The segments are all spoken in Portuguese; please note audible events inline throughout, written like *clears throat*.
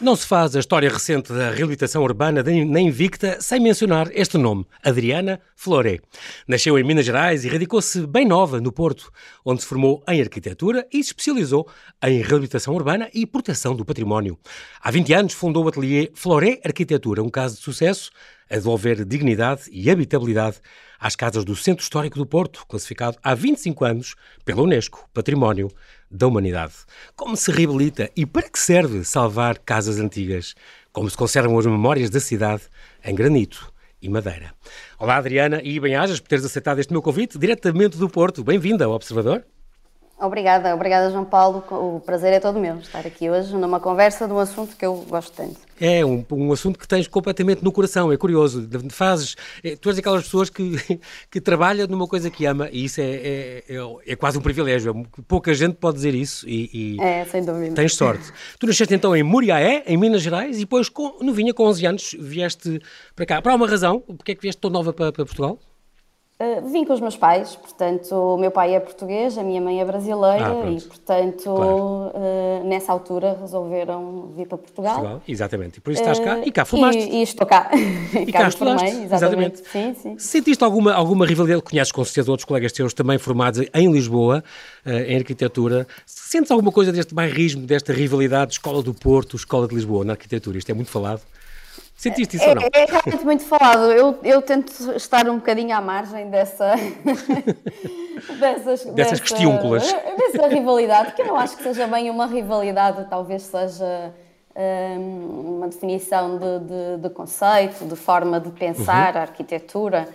Não se faz a história recente da reabilitação urbana na Invicta sem mencionar este nome, Adriana Floré. Nasceu em Minas Gerais e radicou-se bem nova no Porto, onde se formou em arquitetura e se especializou em reabilitação urbana e proteção do património. Há 20 anos fundou o ateliê Floré Arquitetura, um caso de sucesso a devolver dignidade e habitabilidade às casas do Centro Histórico do Porto, classificado há 25 anos pela Unesco Património da Humanidade. Como se reabilita e para que serve salvar casas antigas? Como se conservam as memórias da cidade em granito e madeira? Olá, Adriana, e bem-ajas por teres aceitado este meu convite diretamente do Porto. Bem-vinda ao Observador. Obrigada, obrigada João Paulo. O prazer é todo meu estar aqui hoje numa conversa de um assunto que eu gosto tanto. É um, um assunto que tens completamente no coração, é curioso. Fazes, é, tu és aquelas pessoas que, *laughs* que trabalham numa coisa que ama e isso é, é, é, é quase um privilégio. Pouca gente pode dizer isso e, e é, sem dúvida. tens sorte. Tu nasceste então em Muriaé, em Minas Gerais, e depois, com, novinha, com 11 anos, vieste para cá. Para uma razão, porque é que vieste tão nova para, para Portugal? Uh, vim com os meus pais, portanto, o meu pai é português, a minha mãe é brasileira ah, e, portanto, claro. uh, nessa altura resolveram vir para Portugal. Portugal. Exatamente, e por isso estás cá e cá formaste. E, e estou cá. *laughs* E cá, cá estudaste, exatamente. exatamente. Sim, sim. Sentiste alguma, alguma rivalidade? Conheces com certeza outros colegas teus também formados em Lisboa, uh, em arquitetura. Sentes alguma coisa deste bairrismo, desta rivalidade de Escola do Porto, Escola de Lisboa na arquitetura? Isto é muito falado. Sentiste isso é, ou não? É realmente muito falado. Eu, eu tento estar um bocadinho à margem dessa. *laughs* dessas, dessas questiúnculas. Dessa rivalidade, que eu não acho que seja bem uma rivalidade, talvez seja um, uma definição de, de, de, conceito, de forma de pensar uhum. a arquitetura.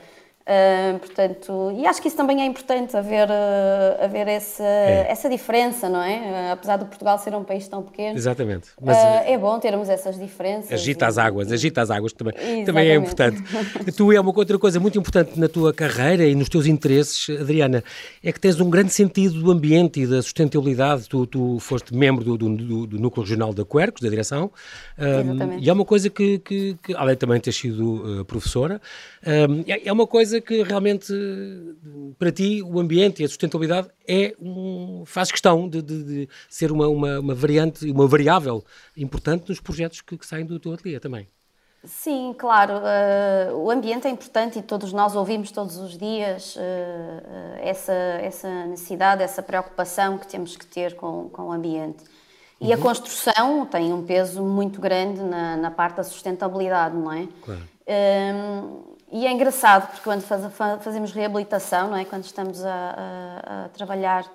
Uh, portanto, e acho que isso também é importante haver, uh, haver essa, é. essa diferença, não é? Uh, apesar de Portugal ser um país tão pequeno. Exatamente. Mas, é bom termos essas diferenças. Agita as águas, agita as águas também, também é importante. tu é uma outra coisa muito importante na tua carreira e nos teus interesses, Adriana, é que tens um grande sentido do ambiente e da sustentabilidade. Tu, tu foste membro do, do, do, do Núcleo Regional da Quercus, da direção, um, e é uma coisa que, que, que, além também de ter sido professora, um, é, é uma coisa coisa que realmente, para ti, o ambiente e a sustentabilidade é um, faz questão de, de, de ser uma, uma, uma, variante, uma variável importante nos projetos que, que saem do teu ateliê também. Sim, claro. Uh, o ambiente é importante e todos nós ouvimos todos os dias uh, essa, essa necessidade, essa preocupação que temos que ter com, com o ambiente. E uhum. a construção tem um peso muito grande na, na parte da sustentabilidade, não é? Claro. Uh, e é engraçado, porque quando faz, fazemos reabilitação, não é? quando estamos a, a, a, trabalhar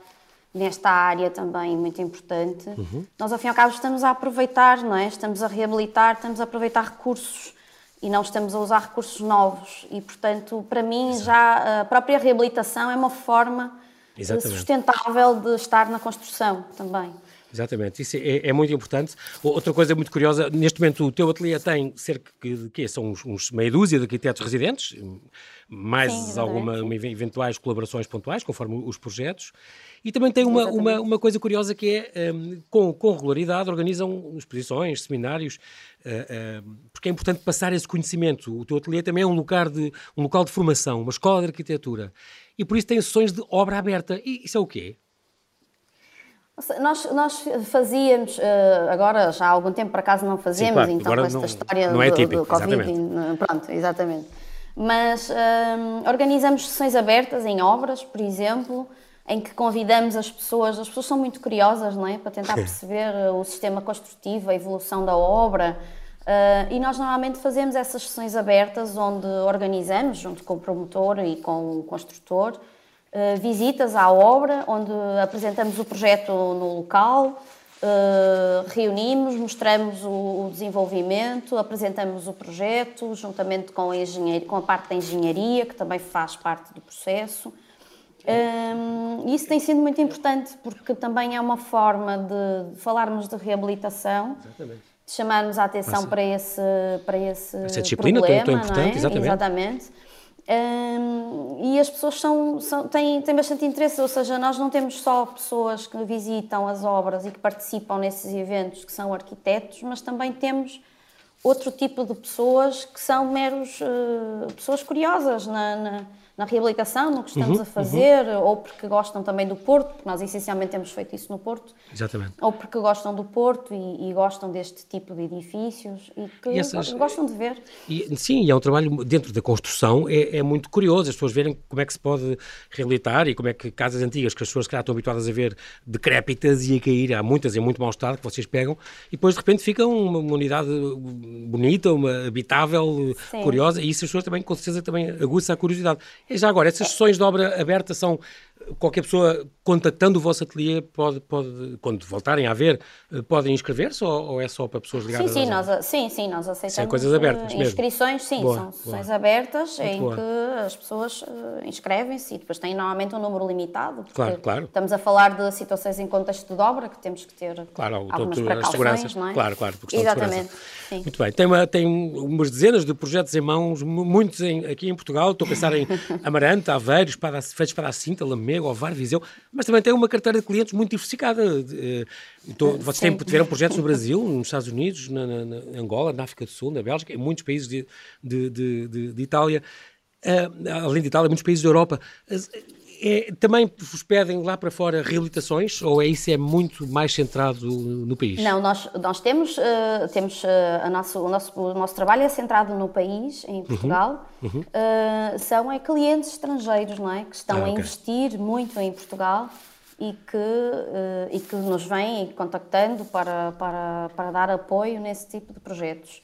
nesta área também muito importante, uhum. nós ao fim e ao cabo estamos a aproveitar, não é? estamos a reabilitar, estamos a aproveitar recursos e não estamos a usar recursos novos. E, portanto, para mim, Exato. já a própria reabilitação é uma forma Exatamente. sustentável de estar na construção também. Exatamente, isso é, é, muito importante. Outra coisa muito curiosa, neste momento o teu ateliê tem cerca de quê? São uns, uns meia dúzia de arquitetos residentes, mais Sim, alguma eventuais colaborações pontuais, conforme os projetos. E também tem uma, uma, uma, coisa curiosa que é, um, com, com regularidade, organizam exposições, seminários, uh, uh, porque é importante passar esse conhecimento. O teu ateliê também é um lugar de, um local de formação, uma escola de arquitetura. E por isso tem sessões de obra aberta. E isso é o quê? Nós, nós fazíamos, eh, agora já há algum tempo para casa não fazemos, Sim, claro. então com esta não, história não é típico, do, Covid, exatamente. pronto, exatamente. Mas um, eh, organizamos sessões abertas em obras, por exemplo, em que convidamos as pessoas, as pessoas são muito curiosas, não é? Para tentar perceber o sistema construtivo, a evolução da obra. Uh, e nós normalmente fazemos essas sessões abertas onde organizamos, junto com o promotor e com o construtor, visitas à obra, onde apresentamos o projeto no local, uh, reunimos, mostramos o, desenvolvimento, apresentamos o projeto, juntamente com a, com a parte da engenharia, que também faz parte do processo. Um, eh, isso tem sido muito importante, porque também é uma forma de, falarmos de reabilitação. Exatamente de chamarmos a atenção para esse, para esse Essa disciplina problema, tão, tão importante, é? exatamente. exatamente. Um, e as pessoas são, são, têm, têm bastante interesse, ou seja, nós não temos só pessoas que visitam as obras e que participam nesses eventos que são arquitetos, mas também temos outro tipo de pessoas que são meros uh, pessoas curiosas na, na na reabilitação, no que estamos uhum, a fazer, uhum. ou porque gostam também do Porto, porque nós essencialmente temos feito isso no Porto. Exatamente. Ou porque gostam do Porto e, e gostam deste tipo de edifícios e que e essas, gostam de ver. E, sim, e é um trabalho dentro da construção, é, é, muito curioso as pessoas verem como é que se pode reabilitar e como é que casas antigas que as pessoas que estão habituadas a ver decrépitas e a cair, há muitas em muito mau estado que vocês pegam e depois de repente fica uma, uma unidade bonita, uma habitável, sim. curiosa e isso as pessoas também com certeza também aguça a curiosidade. E já agora, essas sessões de obra aberta são qualquer pessoa contactando o vosso ateliê pode, pode quando voltarem a ver, eh, podem inscrever-se ou, ou, é só para pessoas ligadas? Sim, sim, nós, sim, sim, nós aceitamos São coisas abertas mesmo. inscrições, sim, boa, são sessões boa. abertas Muito em boa. que as pessoas uh, inscrevem-se e depois têm normalmente um número limitado. Claro, claro. Estamos a falar de situações em contexto de obra que temos que ter claro, algumas todo, precauções, seguranças, não é? Claro, claro, Exatamente. Sim. Muito bem, tem, uma, tem umas dezenas de projetos em mãos, muitos em, aqui em Portugal, estou a pensar em *laughs* Amarante, Aveiro, Espada, Feitos para a Cinta, Lamego, Ovar, Viseu, mas também tem uma carteira de clientes muito diversificada. Então, vocês têm, tiveram projetos no Brasil, nos Estados Unidos, na, na, na, Angola, na África do Sul, na Bélgica, em muitos países de, de, de, de, de Itália. Uh, além de Itália, muitos países da Europa. É, também vos pedem lá para fora reabilitações ou é isso é muito mais centrado no país? Não, nós, nós temos, uh, temos uh, a nosso, o, nosso, o nosso trabalho é centrado no país, em uhum, Portugal. Uhum, uhum. Uh, são é, clientes estrangeiros não é? que estão ah, okay. a investir muito em Portugal e que, e que nos vêm contactando para, para, para dar apoio nesse tipo de projetos.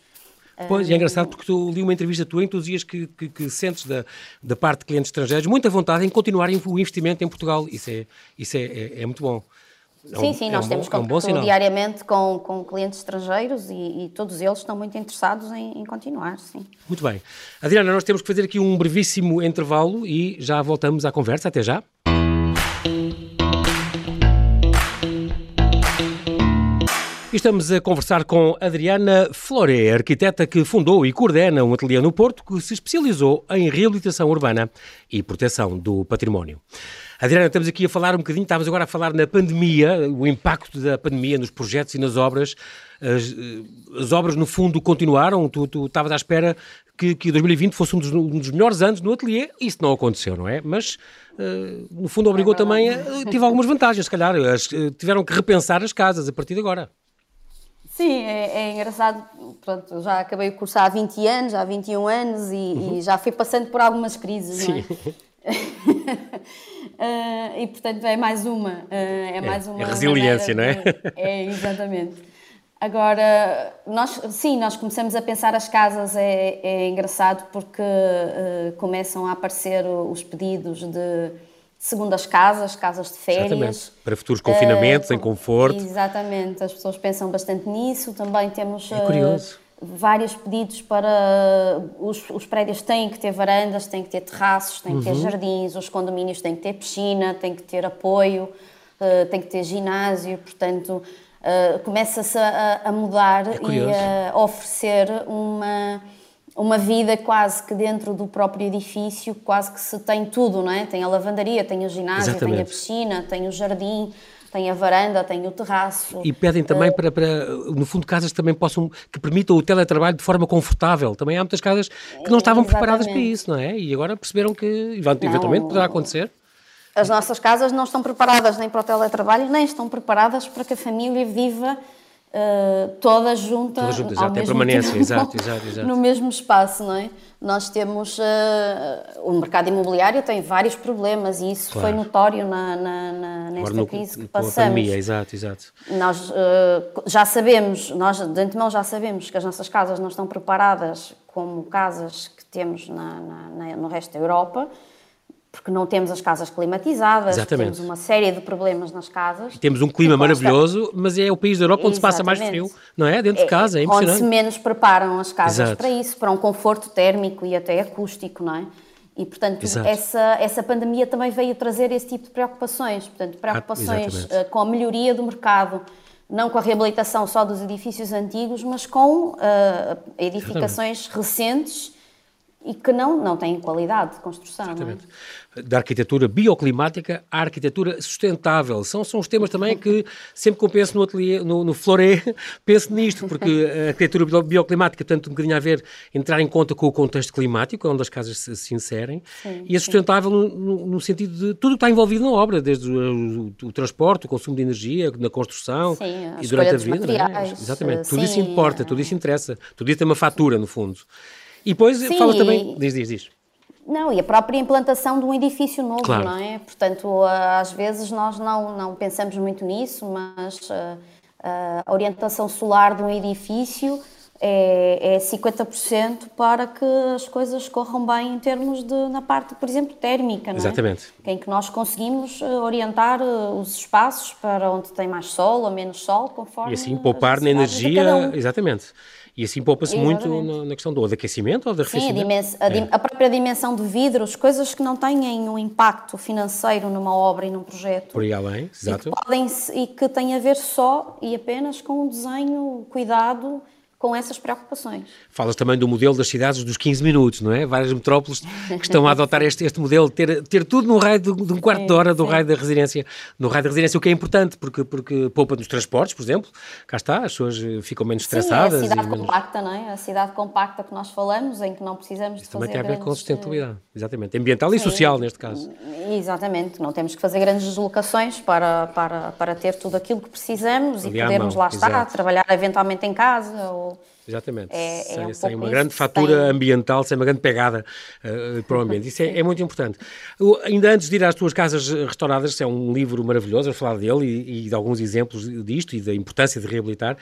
Pois, é engraçado porque tu li uma entrevista tua em que tu dizias que, que, que, sentes da, da parte de clientes estrangeiros muita vontade em continuarem o investimento em Portugal. Isso é, isso é, é, é muito bom. É sim, sim, é nós um temos bom, contacto um diariamente com, com clientes estrangeiros e, e, todos eles estão muito interessados em, em, continuar, sim. Muito bem. Adriana, nós temos que fazer aqui um brevíssimo intervalo e já voltamos à conversa. Até já. Estamos a conversar com Adriana Floré, arquiteta que fundou e coordena um ateliê no Porto que se especializou em reabilitação urbana e proteção do património. Adriana, estamos aqui a falar um bocadinho, estávamos agora a falar na pandemia, o impacto da pandemia nos projetos e nas obras. As, eh, as obras, no fundo, continuaram. Tu, tu estavas à espera que, que 2020 fosse um dos, um dos, melhores anos no ateliê. Isso não aconteceu, não é? Mas, uh, no fundo, obrigou é também a. Tive algumas vantagens, se calhar. As, tiveram que repensar as casas a partir de agora. Sim, é, é, engraçado. Pronto, já acabei o curso há 20 anos, há 21 anos e, uhum. e já fui passando por algumas crises, Sim. não é? uh, *laughs* e portanto é mais uma. Uh, é, é, mais uma. É resiliência, não é? É, exatamente. Agora, nós, sim, nós começamos a pensar as casas, é, é engraçado porque uh, começam a aparecer os pedidos de segundas casas, casas de férias. Exatamente. Para futuros confinamentos, uh, em conforto. Exatamente, as pessoas pensam bastante nisso. Também temos é curioso. Uh, vários pedidos para. Os, os, prédios têm que ter varandas, têm que ter terraços, têm uhum. que ter uhum. jardins, os condomínios têm que ter piscina, têm que ter apoio, uh, têm que ter ginásio, portanto. começa-se a, a, mudar é e a oferecer uma, uma vida quase que dentro do próprio edifício, quase que se tem tudo, não é? Tem a lavandaria, tem o ginásio, Exatamente. tem a piscina, tem o jardim, tem a varanda, tem o terraço. E pedem também uh, para, para, no fundo, casas que também possam, que permitam o teletrabalho de forma confortável. Também há muitas casas que não estavam Exatamente. preparadas para isso, não é? E agora perceberam que eventualmente não, poderá acontecer. As nossas casas não estão preparadas nem para o teletrabalho, nem estão preparadas para que a família viva uh, todas juntas toda junta, exato, permanência, tempo, exato, exato, *laughs* exato. no mesmo espaço, não é? Nós temos, uh, o mercado imobiliário tem vários problemas e isso claro. foi notório na, na, na nesta no, crise que passamos. Pandemia, exato, exato. Nós uh, já sabemos, nós de antemão já sabemos que as nossas casas não estão preparadas como casas que temos na, no resto da Europa, porque não temos as casas climatizadas, temos uma série de problemas nas casas. E temos um clima maravilhoso, mas é o país da Europa onde Exatamente. se passa mais frio, não é? Dentro de é, casa, é impressionante. Onde se menos preparam as casas Exato. para isso, para um conforto térmico e até acústico, não é? E, portanto, essa, essa pandemia também veio trazer esse tipo de preocupações, portanto, preocupações ah, com a melhoria do mercado, não com a reabilitação só dos edifícios antigos, mas com uh, edificações Exatamente. recentes e que não, não têm qualidade de construção. É? Exatamente. É? Da arquitetura bioclimática à arquitetura sustentável. São, são os temas também que sempre que eu penso no ateliê, no, no Floré, *laughs* penso nisto, porque a arquitetura bioclimática, portanto, um bocadinho a ver, entrar em conta com o contexto climático, onde as casas se, se inserem, sim, e a sustentável no, no, sentido de tudo que está envolvido na obra, desde o, o, o transporte, o consumo de energia, na construção sim, e durante a vida. É? Exatamente. Tudo isso importa, tudo isso interessa, tudo isso tem uma fatura, no fundo. E depois Sim, fala também. Diz, diz, diz. Não, e a própria implantação de um edifício novo, claro. não é? Portanto, às vezes nós não, não pensamos muito nisso, mas uh, a orientação solar de um edifício é, é 50% para que as coisas corram bem em termos de, na parte, por exemplo, térmica, não é? Exatamente. Em que nós conseguimos eh, orientar eh, os espaços para onde tem mais sol ou menos sol, conforme. E assim poupar na energia. Um. Exatamente. E assim poupa-se muito na, questão do aquecimento ou de arrefecimento. Sim, a, a, é. a, própria dimensão de vidros, coisas que não têm um impacto financeiro numa obra e num projeto. Por aí além, exato. E que, podem, e que têm a ver só e apenas com o desenho, cuidado com essas preocupações. Falas também do modelo das cidades dos 15 minutos, não é? Várias metrópoles que estão a adotar este, este modelo, ter, ter tudo no raio de, de um quarto sim, de hora do raio da residência. No raio da residência, o que é importante, porque, porque poupa nos transportes, por exemplo, cá está, as pessoas ficam menos estressadas. Sim, é a cidade compacta, não é? A cidade compacta que nós falamos, em que não precisamos Isso de fazer também tem a ver com sustentabilidade, exatamente, ambiental sim, e social neste caso. Exatamente, não temos que fazer grandes deslocações para, para, para ter tudo aquilo que precisamos Ali e podermos lá estar, exato. trabalhar eventualmente em casa ou Exatamente. É, sem, é um sem uma grande fatura sem... ambiental, sem uma grande pegada uh, para o ambiente. Isso é, é, muito importante. Eu, ainda antes de ir às tuas casas restauradas, é um livro maravilhoso, a falar dele e, e, de alguns exemplos disto e da importância de reabilitar.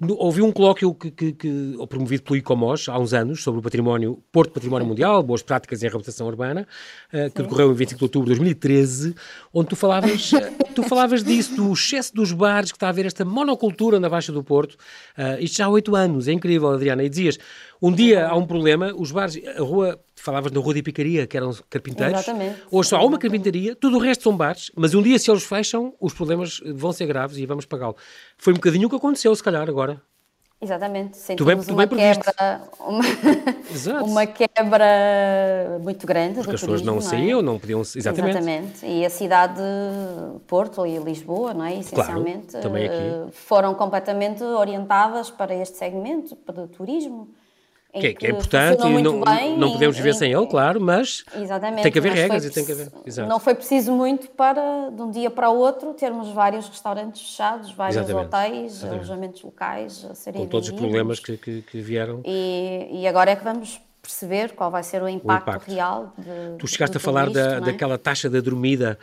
Ouvi um colóquio que, que, que, promovido pelo ICOMOS há uns anos sobre o património, Porto Património Mundial, boas práticas em reabilitação urbana, uh, que decorreu em 25 de outubro de 2013, onde tu falavas, eh, *laughs* tu falavas disso, do excesso dos bares, que está a haver esta monocultura na Baixa do Porto, uh, isto já há oito anos, é incrível incrível, Adriana. E dizias, um dia há um problema, os bares, a rua, falavas na rua de Picaria, que eram carpinteiros. Exatamente. Hoje só há uma carpintaria, tudo o resto são bares, mas um dia se eles fecham, os problemas vão ser graves e vamos pagá-lo. Foi um bocadinho o que aconteceu, se calhar, agora. Exatamente, sentimos tu bem, tu uma, quebra, uma, *laughs* uma, quebra muito grande Porque as pessoas não, não saíam, é? não podiam... Exatamente. Exatamente. E a cidade de Porto e Lisboa, não é? essencialmente, claro. Eh, foram completamente orientadas para este segmento, para o turismo. Que, é, que, é importante e não, bem, não podemos viver em, sem ele, claro, mas tem que haver regras e tem que haver. Exato. Não foi preciso muito para, de um dia para o outro, termos vários restaurantes fechados, vários exatamente. hotéis, exatamente. alojamentos locais a serem Com todos vendidos. os problemas que, que, que vieram. E, e agora é que vamos perceber qual vai ser o impacto, o impacto. real. De, tu chegaste a falar isto, da, é? daquela taxa da dormida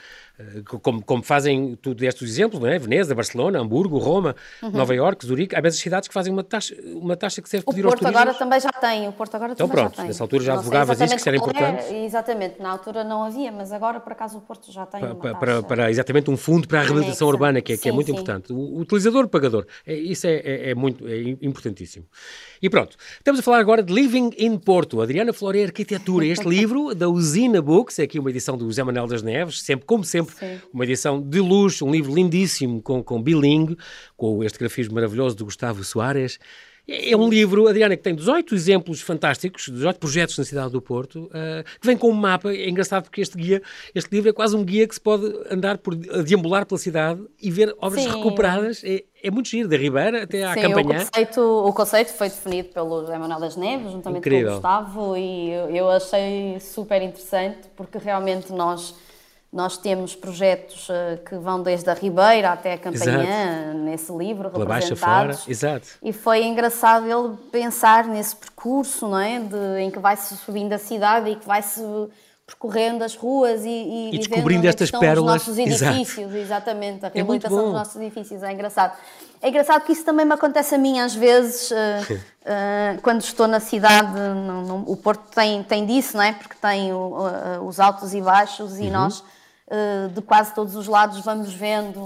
como, como fazem, tu deste os exemplos, não é? Veneza, Barcelona, Hamburgo, Roma, uhum. Nova Iorque, Zurique, há mesmas cidades que fazem uma taxa, uma taxa que serve para pedir aos turistas. O Porto agora também já tem, o Porto agora então, também pronto, já tem. nessa altura já advogavas isso, que isso era importante. É, exatamente, na altura não havia, mas agora por acaso o Porto já tem para. Para, para, exatamente um fundo para a reabilitação urbana, que é, sim, que é muito sim. importante. O, o utilizador-pagador, é, isso é, é, é, muito é importantíssimo. E pronto, estamos a falar agora de Living in Porto, Adriana Flore Arquitetura, este *laughs* livro da Usina Books, é aqui uma edição do José Manuel das Neves, sempre, como sempre, sim. uma edição de luxo, um livro lindíssimo com, com bilingue, com este grafismo maravilhoso de Gustavo Soares. É, um livro, Adriana, que tem 18 exemplos fantásticos, 18 projetos na cidade do Porto, uh, que vem com um mapa. É engraçado porque este guia, este livro é quase um guia que se pode andar por deambular pela cidade e ver obras Sim. recuperadas. É, é muito giro, da Ribeira até à Sim, Campanhã. O conceito, o conceito foi definido pelo José Manuel das Neves, juntamente Incrível. com o Gustavo, e eu achei super interessante porque realmente nós nós temos projetos uh, que vão desde a Ribeira até a Campanhã, Exato. nesse livro, Pela representados. Fora. Exato. E foi engraçado ele pensar nesse percurso, não é? De, em que vai-se subindo a cidade e que vai-se percorrendo as ruas e, e, e descobrindo é estas pérolas. Os nossos edifícios, Exato. exatamente, a é reabilitação é dos nossos edifícios, é engraçado. É engraçado que isso também me acontece a mim às vezes, uh, uh, quando estou na cidade, no, no, o Porto tem, tem disso, não é? Porque tem o, uh, os altos e baixos e uhum. nós de quase todos os lados vamos vendo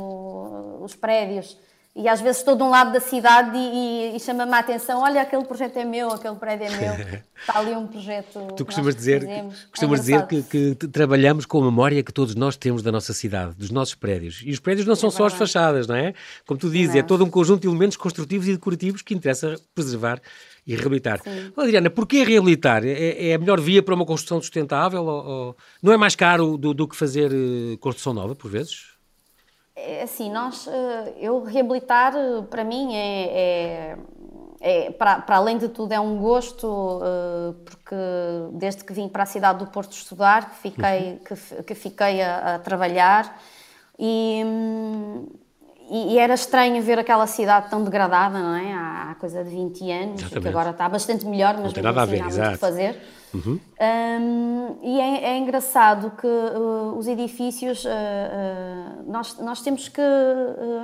os prédios e às vezes estou de um lado da cidade e, e, e chama-me a atenção, olha, aquele projeto é meu, aquele prédio é meu, *laughs* está ali um projeto Tu costumas dizer, costumas é dizer que, que, trabalhamos com a memória que todos nós temos da nossa cidade, dos nossos prédios. E os prédios não é são é só as fachadas, não é? Como tu dizes, é todo um conjunto de elementos construtivos e decorativos que interessa preservar e reabilitar. Oh, Adriana, porquê reabilitar? É, é, a melhor via para uma construção sustentável? Ou, ou... não é mais caro do, do que fazer uh, construção nova, por vezes? É assim, nós, eh, eu reabilitar eh, para mim é, é, é para, para, além de tudo é um gosto eh, porque desde que vim para a cidade do Porto estudar que fiquei, uhum. que, que, fiquei a, a trabalhar e, e, era estranho ver aquela cidade tão degradada, não é? Há, há coisa de 20 anos, que agora está bastante melhor, mas não tem nada a ver, há exato. fazer. Uhum. Um, e é, é, engraçado que uh, os edifícios uh, uh, nós, nós temos que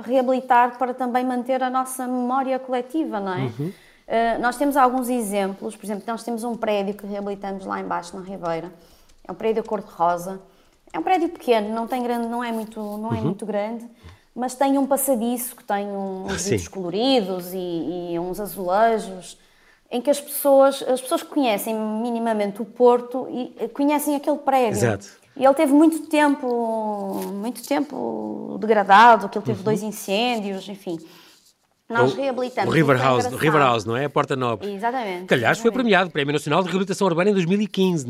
reabilitar para também manter a nossa memória coletiva, não é? Uhum. nós temos alguns exemplos, por exemplo, nós temos um prédio que reabilitamos lá embaixo na Ribeira, é um prédio cor-de-rosa, é um prédio pequeno, não tem grande, não é muito, não é uhum. muito grande, mas tem um passadiço que tem uns vidros coloridos e, e uns azulejos em que as pessoas, as pessoas que conhecem minimamente o Porto e eh, conhecem aquele prédio. Exato. E ele teve muito tempo, muito tempo degradado, que ele teve uhum. dois incêndios, enfim. Nós o, reabilitamos. O River House, o River House, não é? A Porta Nobre. Exatamente. Que, aliás, foi premiado, Prémio Nacional de Reabilitação Urbana em 2015,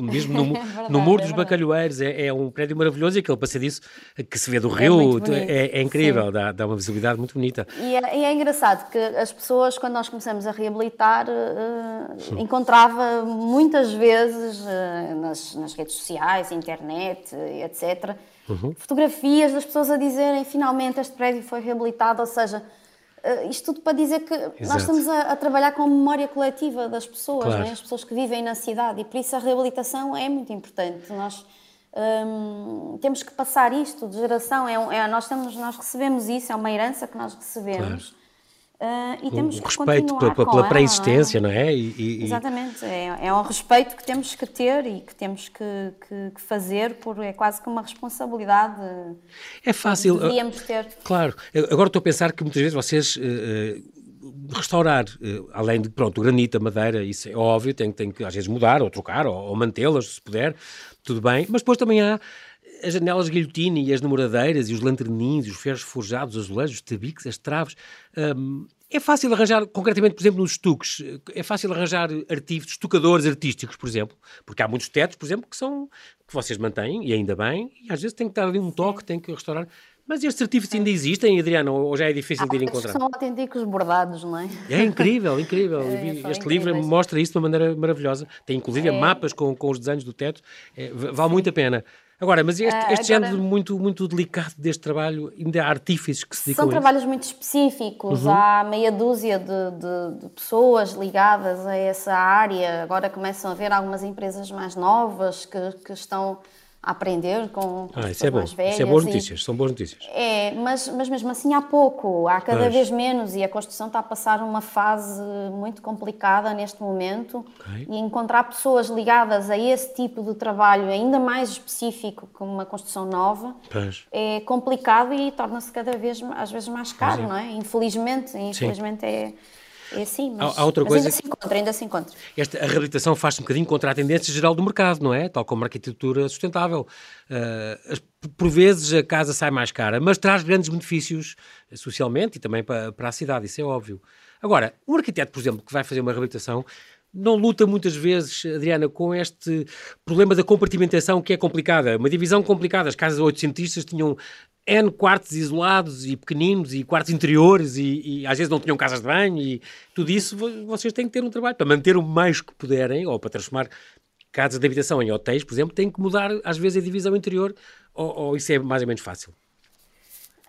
mesmo no, *laughs* é verdade, no Muro é dos Bacalhoeiros. É, é, um prédio maravilhoso e aquele passadiço que se vê do é rio é, é, incrível, dá, dá, uma visibilidade muito bonita. E é, e é, engraçado que as pessoas, quando nós começamos a reabilitar, uh, encontrava muitas vezes uh, nas, nas, redes sociais, internet, etc., uhum. fotografias das pessoas a dizerem finalmente este prédio foi reabilitado, ou seja Uh, isto tudo para dizer que Exato. nós estamos a, a, trabalhar com a memória coletiva das pessoas, claro. né? as pessoas que vivem na cidade, e por isso a reabilitação é muito importante. Nós um, temos que passar isto de geração, é, é, nós, estamos, nós recebemos isso, é uma herança que nós recebemos. Claro. Uh, e temos um respeito pela, pela pré-existência, não é? E, e, Exatamente, é, é, um respeito que temos que ter e que temos que, que, que, fazer, por é quase que uma responsabilidade. É fácil. devíamos ter. Claro, agora estou a pensar que muitas vezes vocês. Uh, restaurar, além de, pronto, o granito, a madeira, isso é óbvio, tem, tem que às vezes mudar, ou trocar, ou, ou mantê-las, se puder, tudo bem, mas depois também há as janelas guilhotina e as namoradeiras e os lanterninhos, os ferros forjados, os azulejos, os tabiques, as traves. Um, é fácil arranjar, concretamente, por exemplo, nos estuques, é fácil arranjar artigos, estucadores artísticos, por exemplo, porque há muitos tetos, por exemplo, que são que vocês mantêm, e ainda bem, e às vezes tem que dar ali um toque, tem que restaurar. Mas estes artifícios ainda existem, Adriano, ou já é difícil de ir encontrar? São autênticos bordados, não é? É incrível, incrível. *laughs* É, este livro mostra isso de uma maneira maravilhosa. Tem inclusive é. mapas com, com os desenhos do teto. É, vale Sim. muito a pena. Agora, mas este, ah, este agora, género muito, muito delicado deste trabalho, ainda há artífices que se dedicam São trabalhos muito específicos, uhum. há meia dúzia de, de, de, pessoas ligadas a essa área. Agora começam a haver algumas empresas mais novas que, que estão aprender com ah, isso é bom. Velhas, isso é boas notícias, são boas notícias. É, mas, mas mesmo assim há pouco, há cada vez menos e a construção está a passar uma fase muito complicada neste momento okay. e encontrar pessoas ligadas a esse tipo de trabalho ainda mais específico que uma construção nova pois. é complicado e torna-se cada vez às vezes mais caro, não é? Infelizmente, infelizmente Sim. é é assim, mas, há, há outra mas coisa ainda se encontra, ainda se encontra. Esta, a reabilitação faz-se um bocadinho contra a tendência geral do mercado, não é? Tal como a arquitetura sustentável. Uh, por vezes a casa sai mais cara, mas traz grandes benefícios socialmente e também para, para a cidade, isso é óbvio. Agora, um arquiteto, por exemplo, que vai fazer uma reabilitação, não luta muitas vezes, Adriana, com este problema da compartimentação que é complicada. Uma divisão complicada. As casas oitocentistas tinham N quartos isolados e pequeninos e quartos interiores e, e, às vezes não tinham casas de banho e tudo isso vocês têm que ter um trabalho para manter o mais que puderem ou para transformar casas de habitação em hotéis, por exemplo, têm que mudar às vezes a divisão interior ou, ou isso é mais ou menos fácil?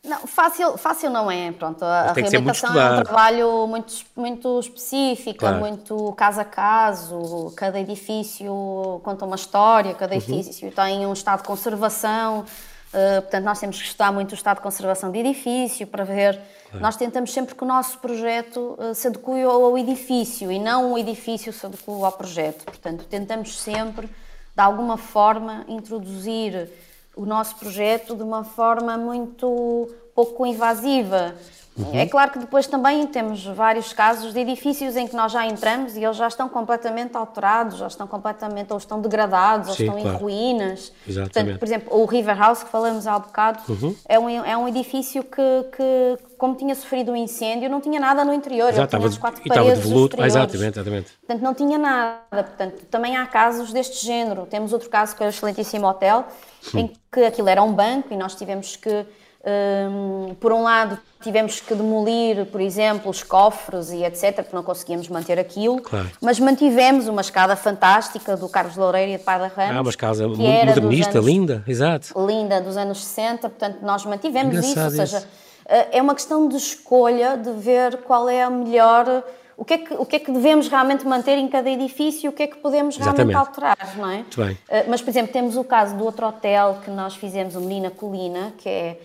Não, fácil, fácil não é. Pronto, a reabilitação é um trabalho muito, muito específico, claro. muito caso a caso. Cada edifício conta uma história, cada uhum. edifício tem um estado de conservação. Uh, portanto, nós temos que estudar muito o estado de conservação de edifício para ver. Claro. Nós tentamos sempre que o nosso projeto uh, se adeque ao edifício e não o edifício se adeque ao projeto. Portanto, tentamos sempre, de alguma forma, introduzir o nosso projeto de uma forma muito pouco invasiva. Uhum. É claro que depois também temos vários casos de edifícios em que nós já entramos e eles já estão completamente alterados, já estão completamente, ou estão degradados, Sim, ou estão claro. em ruínas. Exatamente. Portanto, por exemplo, o River House que falamos há bocado uhum. é, um, é um edifício que, que, como tinha sofrido um incêndio, não tinha nada no interior. Exato, tinha estava, quatro e estava paredes devoluto. Ah, exatamente, exatamente. Portanto, não tinha nada. Portanto, também há casos deste género. Temos outro caso que é o excelentíssimo hotel, em que aquilo era um banco e nós tivemos que um, por um lado, tivemos que demolir, por exemplo, os cofres e etc., porque não conseguíamos manter aquilo, claro. mas mantivemos uma escada fantástica do Carlos Loureiro e de Parda Ramos. Ah, uma casa modernista, anos, linda, exato. Linda, dos anos 60, portanto, nós mantivemos Engraçado isso, ou seja, isso. é uma questão de escolha, de ver qual é a melhor o que, é que, o que é que devemos realmente manter em cada edifício e o que é que podemos realmente Exatamente. alterar, não é? Muito bem. Mas, por exemplo, temos o caso do outro hotel que nós fizemos, o Menina Colina, que é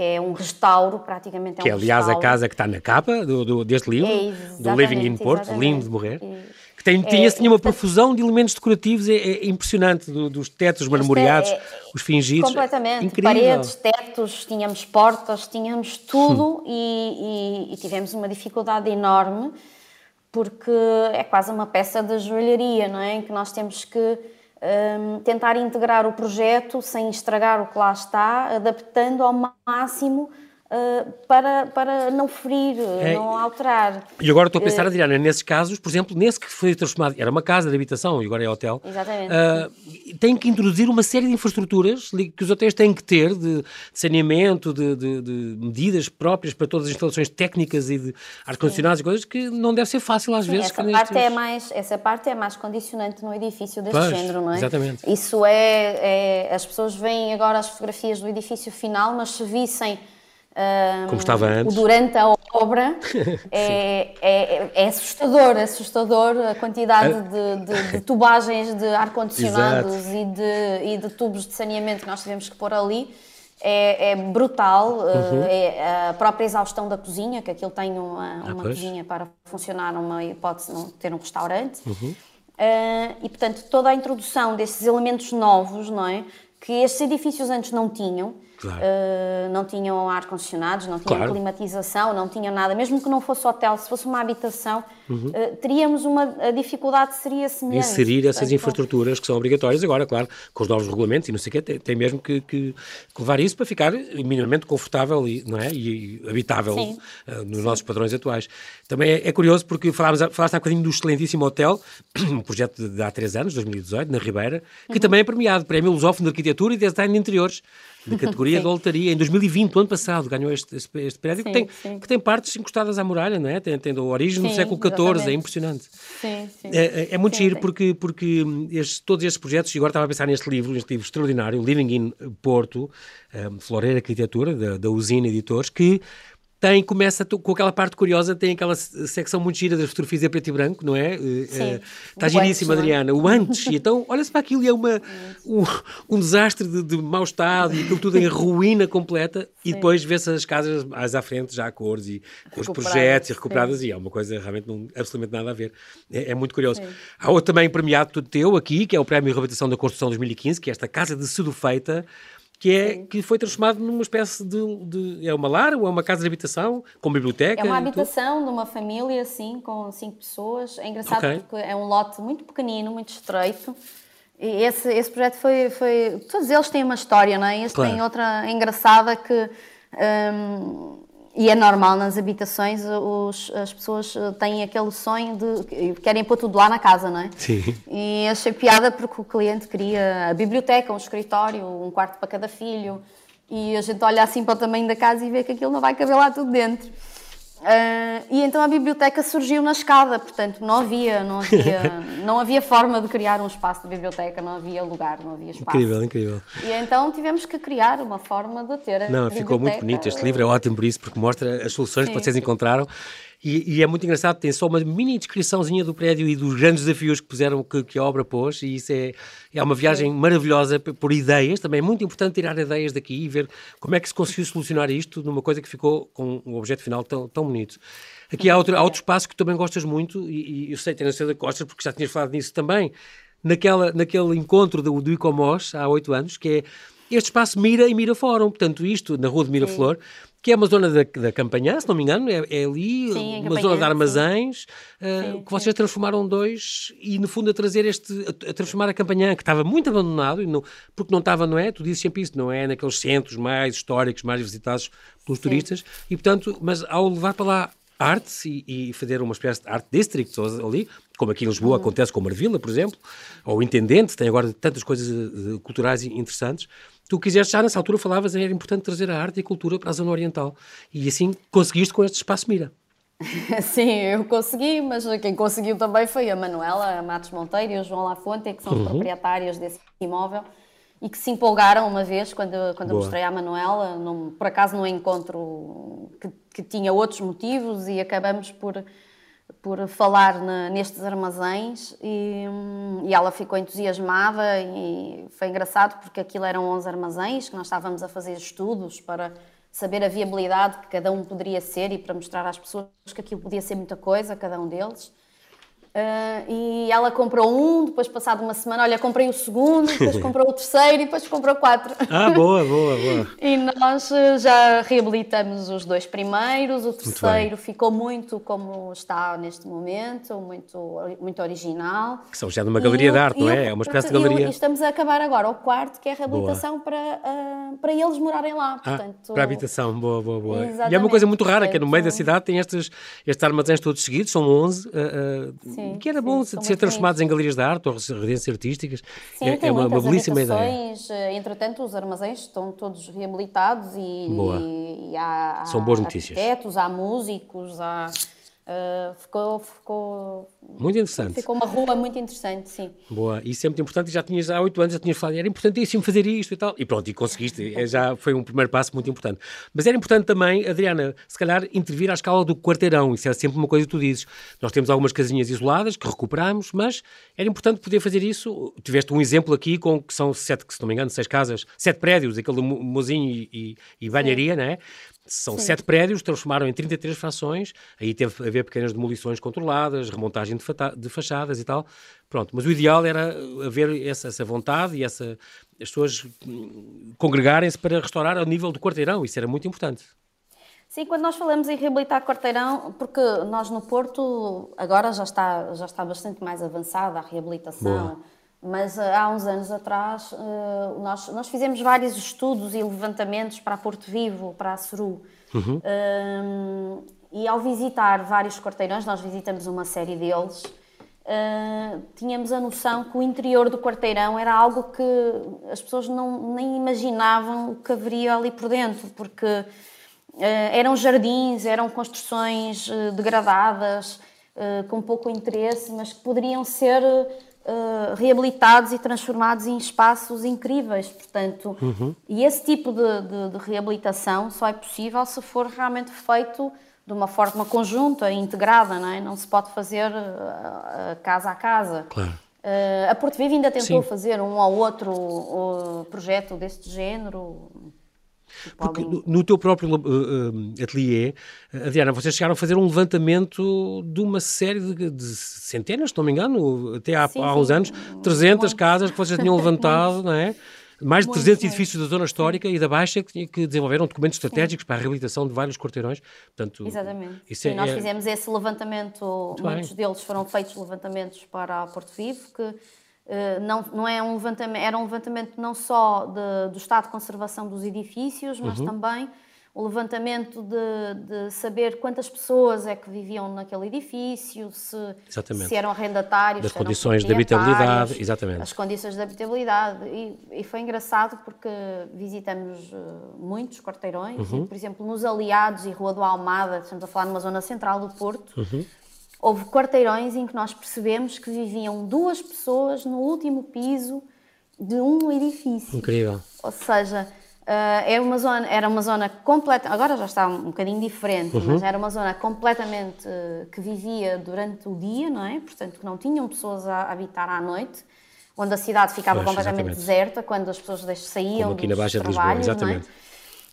que é um restauro, praticamente é que é, um aliás, restauro. a casa que está na capa do, do deste livro, é, do Living in Porto, lindo de morrer. E, que tem, tinha, é, tinha uma profusão de elementos decorativos é, é impressionante, do, dos tetos marmoreados, é, os fingidos. Completamente. Incrível. Paredes, tetos, tínhamos portas, tínhamos tudo e, e, e tivemos uma dificuldade enorme porque é quase uma peça de joalharia, não é? Em que nós temos que um, tentar integrar o projeto sem estragar o que lá está, adaptando ao máximo uh, para, para não ferir, É. não alterar. E agora estou a pensar, Adriana, nesses casos, por exemplo, nesse que foi transformado, era uma casa de habitação e agora é hotel, Exatamente. uh, tem que introduzir uma série de infraestruturas que os hotéis têm que ter, de, de saneamento, de, de- de medidas próprias para todas as instalações técnicas e de ar-condicionados e coisas que não deve ser fácil às Sim, vezes. essa parte, é mais, essa parte é mais condicionante no edifício deste Pois, género, não é? exatamente. Isso é, é- As pessoas veem agora as fotografias do edifício final, mas se vissem. Ahm, Como estava antes. Durante a obra *laughs* é, é, é assustador, é assustador a quantidade de, de- de tubagens de ar-condicionados e de, e de tubos de saneamento que nós tivemos que pôr ali. É, é brutal, Uhum. é a própria exaustão da cozinha, que aquilo tem uma, uma Ah, cozinha para funcionar numa hipótese de ter um restaurante. Uhum. Ah, e, portanto, toda a introdução desses elementos novos, não é? Que estes edifícios antes não tinham. Claro. Ah, não tinham ar-condicionados, não tinham Claro. climatização, não tinham nada. Mesmo que não fosse hotel, se fosse uma habitação, Uhum. ah, teríamos uma... A dificuldade seria semelhante. inserir essas Portanto, infraestruturas que são obrigatórias. Agora, claro, com os novos regulamentos e não sei o quê, tem, tem mesmo que, que- levar isso para ficar minimamente confortável e, não é? e, e habitável Sim. uh, nos nossos padrões atuais. Também é, é curioso porque falámos, falaste há bocadinho do excelentíssimo hotel, *clears throat* um projeto de, de há três anos, 2018, na Ribeira, que Uhum. também é premiado, Prémio Lusófono de Arquitetura e Design de Interiores, de categoria Sim. de altaria. Em 2020, o ano passado, ganhou este, este, este prédio que, Sim, tem, sim. que tem partes encostadas à muralha, não é? Tem, tem da origem do século XIV, é impressionante. Sim, sim. É, é- é muito giro porque, porque estes- todos estes projetos, e agora estava a pensar neste livro, neste livro extraordinário, Living in Porto, um, Floreira Arquitetura, da, da Usina Editores, que tem, começa com aquela parte curiosa, tem aquela se- secção muito gira das fotografias em preto e branco, não é? Eh, Sim. eh, Está giríssima, antes, não é? Adriana. O antes, e então olha-se para aquilo e é uma, um, um desastre de, de mau estado e aquilo tudo em ruína completa e depois vê-se as casas mais à frente já a cores e com os projetos e sim. recuperadas e é uma coisa realmente não, absolutamente nada a ver. É, é muito curioso. Há outro também premiado tudo teu aqui, que é o Prémio de Reabilitação da Construção 2015, que é esta Casa de Cedo Feita, que, é, que foi transformado numa espécie de, de- É uma lar ou é uma casa de habitação com biblioteca? É uma habitação de uma família, assim, com cinco pessoas. É engraçado Ok. porque é um lote muito pequenino, muito estreito. E esse, esse projeto foi, foi... Todos eles têm uma história, não é? Este Claro. tem outra engraçada que... hum, e é normal nas habitações, os- as pessoas eh, têm aquele sonho de... Querem pôr tudo lá na casa, não é? Sim. E achei piada porque o cliente queria a biblioteca, um escritório, um quarto para cada filho. E a gente olha assim para o tamanho da casa e vê que aquilo não vai caber lá tudo dentro. Ah, e então a biblioteca surgiu na escada, portanto não havia, não havia, *laughs* não havia forma de criar um espaço de biblioteca, não havia lugar, não havia espaço. Incrível, incrível. E então tivemos que criar uma forma de ter. a Não, ficou muito bonito. Este livro é ótimo por isso, porque mostra as soluções que Sim. vocês encontraram. E, e é muito engraçado, tem só uma mini descriçãozinha do prédio e dos grandes desafios que puseram, que, que a obra pôs, e isso é, é uma viagem maravilhosa por ideias. Também é muito importante tirar ideias daqui e ver como é que se conseguiu solucionar isto numa coisa que ficou com um objeto final tão, tão bonito. Aqui há outro, há outro espaço que também gostas muito, e, e eu sei, tenho a certeza que gostas, porque já tinhas falado nisso também, naquela, naquele encontro do, do ICOMOS, há oito anos, que é este espaço Mira e Mira Fórum, portanto isto na Rua de Miraflor, que é uma zona da, da Campanhã, se não me engano, é, é ali, Sim, uma zona de sim. armazéns, uh, Sim, que vocês transformaram dois e, no fundo, a trazer este, a, a transformar a Campanhã, que estava muito abandonado, e não, porque não estava, não é? Tu dizes sempre isso, não é? Naqueles centros mais históricos, mais visitados pelos turistas, e portanto, mas ao levar para lá arte e, e fazer uma espécie de art district ali, como aqui em Lisboa Uhum. acontece com Marvila, por exemplo, ou o Intendente, tem agora tantas coisas eh, culturais interessantes. Tu quiseste, já nessa altura falavas, era importante trazer a arte e a cultura para a zona oriental. E assim conseguiste com este espaço Mira. *laughs* Sim, eu consegui, mas quem conseguiu também foi a Manuela Matos Monteiro e o João Lafonte, que são Uhum. os proprietários desse imóvel e que se empolgaram uma vez quando, quando eu mostrei à Manuela, por acaso num encontro que, que tinha outros motivos e acabamos por, por falar na- nestes armazéns e, e ela ficou entusiasmada e foi engraçado porque aquilo eram 11 armazéns que nós estávamos a fazer estudos para saber a viabilidade que cada um poderia ser e para mostrar às pessoas que aquilo podia ser muita coisa, cada um deles. Ah, e ela comprou um, depois passado uma semana, olha, comprei o segundo, depois *laughs* comprou o terceiro e depois comprou quatro. Ah, boa, boa, boa. *laughs* E nós eh, já reabilitamos os dois primeiros, o terceiro ficou muito como está neste momento, muito, muito original. Que são já numa galeria E de arte, não é? É uma espécie de galeria. E estamos a acabar agora o quarto, que é a reabilitação para, ah, para eles morarem lá. Ah, Portanto, para a habitação, boa, boa, boa. E é uma coisa muito rara, que é no meio da cidade tem estes, estes armazéns todos seguidos, são 11, uh, uh, Sim, que era sim, bom são ser muito transformados em galerias de arte ou residências artísticas. Sim, é, é uma, uma belíssima ideia. eh, Entretanto, os armazéns estão todos reabilitados e, Boa. e há, há São boas notícias. arquitetos, há músicos, há, eh, ficou, ficou, Muito interessante. ficou uma rua muito interessante, sim. Boa, isso é muito importante. Já tinhas há oito anos, já tinhas falado, era importantíssimo fazer isto e tal. E pronto, e conseguiste. É, Já foi um primeiro passo muito importante. Mas era importante também, Adriana, se calhar intervir à escala do quarteirão. Isso é sempre uma coisa que tu dizes. Nós temos algumas casinhas isoladas que recuperamos, mas era importante poder fazer isso. Tiveste um exemplo aqui com que são sete, se não me engano, seis casas, sete prédios, aquele mo- mozinho e, e, banharia, não é? São sete prédios, transformaram em 33 frações, aí teve a haver pequenas demolições controladas, remontagem de, de fachadas e tal. Pronto, mas o ideal era haver essa, essa vontade e essa, as pessoas hum, congregarem-se para restaurar ao nível do quarteirão, isso era muito importante. Sim, quando nós falamos em reabilitar quarteirão, porque nós no Porto agora já está, já está bastante mais avançada a reabilitação, mas eh, há uns anos atrás eh, nós, nós fizemos vários estudos e levantamentos para Porto Vivo, para a Ceru. Um, e ao visitar vários quarteirões, nós visitamos uma série deles, Uh, tínhamos a noção que o interior do quarteirão era algo que as pessoas não, nem imaginavam o que haveria ali por dentro, porque uh, eram jardins, eram construções uh, degradadas, com pouco interesse, mas que poderiam ser reabilitados e transformados em espaços incríveis. Portanto, e esse tipo de, de, de reabilitação só é possível se for realmente feito de uma forma conjunta, integrada, não é? Não se pode fazer uh, casa a casa. Claro. Uh, a Porto Vivo ainda tentou Sim. fazer um ou outro projeto deste género. Porque no, teu próprio uh, ateliê, Adriana, vocês chegaram a fazer um levantamento de uma série de, de centenas, se não me engano, até há, Sim, há uns sim, anos, 300 muitos. casas que vocês tinham *laughs* levantado, não é? Mais de Muitos, 300 muitos. edifícios da zona histórica e da Baixa que, que desenvolveram documentos estratégicos para a reabilitação de vários quarteirões. Portanto, Exatamente. Isso Sim, é, nós é- fizemos esse levantamento, bem. muitos deles foram feitos levantamentos para Porto Vivo, que eh, não, não é um levantamento, era um levantamento não só de- do estado de conservação dos edifícios, mas Uhum. também o levantamento de, de saber quantas pessoas é que viviam naquele edifício, se, se eram arrendatários, Das se eram condições de habitabilidade, exatamente. As condições de habitabilidade. E, e foi engraçado porque visitamos eh, muitos quarteirões, Uhum. e, por exemplo, nos Aliados e Rua do Almada, estamos a falar numa zona central do Porto, Uhum. houve quarteirões em que nós percebemos que viviam duas pessoas no último piso de um edifício. incrível. Ou seja, era uma zona, era uma zona completa, agora já está um bocadinho diferente, Uhum. mas era uma zona completamente eh, que vivia durante o dia, não é? Portanto, que não tinham pessoas a habitar à noite, onde a cidade ficava Pois, completamente exatamente. deserta quando as pessoas saíam Como aqui na dos Baixa de Lisboa, é? exatamente.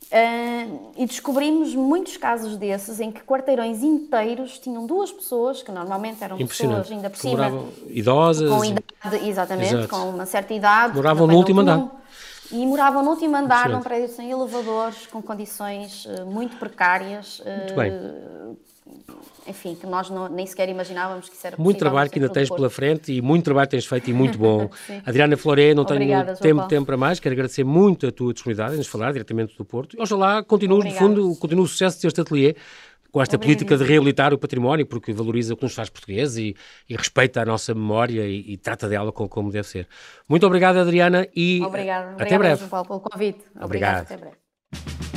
Eh, e descobrimos muitos casos desses em que quarteirões inteiros tinham duas pessoas, que normalmente eram pessoas ainda por cima, moravam idosas. com idade, exatamente, Exato. com uma certa idade. Moravam no último andar. E moravam no último andar, num prédio sem elevadores, com condições uh, muito precárias. Muito bem. Uh, enfim, que nós não, nem sequer imaginávamos que isso era possível. Muito trabalho que ainda tens pela frente e muito trabalho tens feito e muito bom. *laughs* Adriana Floré, não Obrigada, tenho tempo, tempo para mais, quero agradecer muito a tua disponibilidade em nos falar diretamente do Porto. E oxalá continue, no fundo, continue o sucesso deste ateliê com esta política de reabilitar o património, porque valoriza o que nos faz português e, e respeita a nossa memória e, e trata dela como, como, deve ser. Muito obrigado, Adriana, e obrigado, até breve. Obrigado, pelo convite. Obrigado. obrigado. Até breve.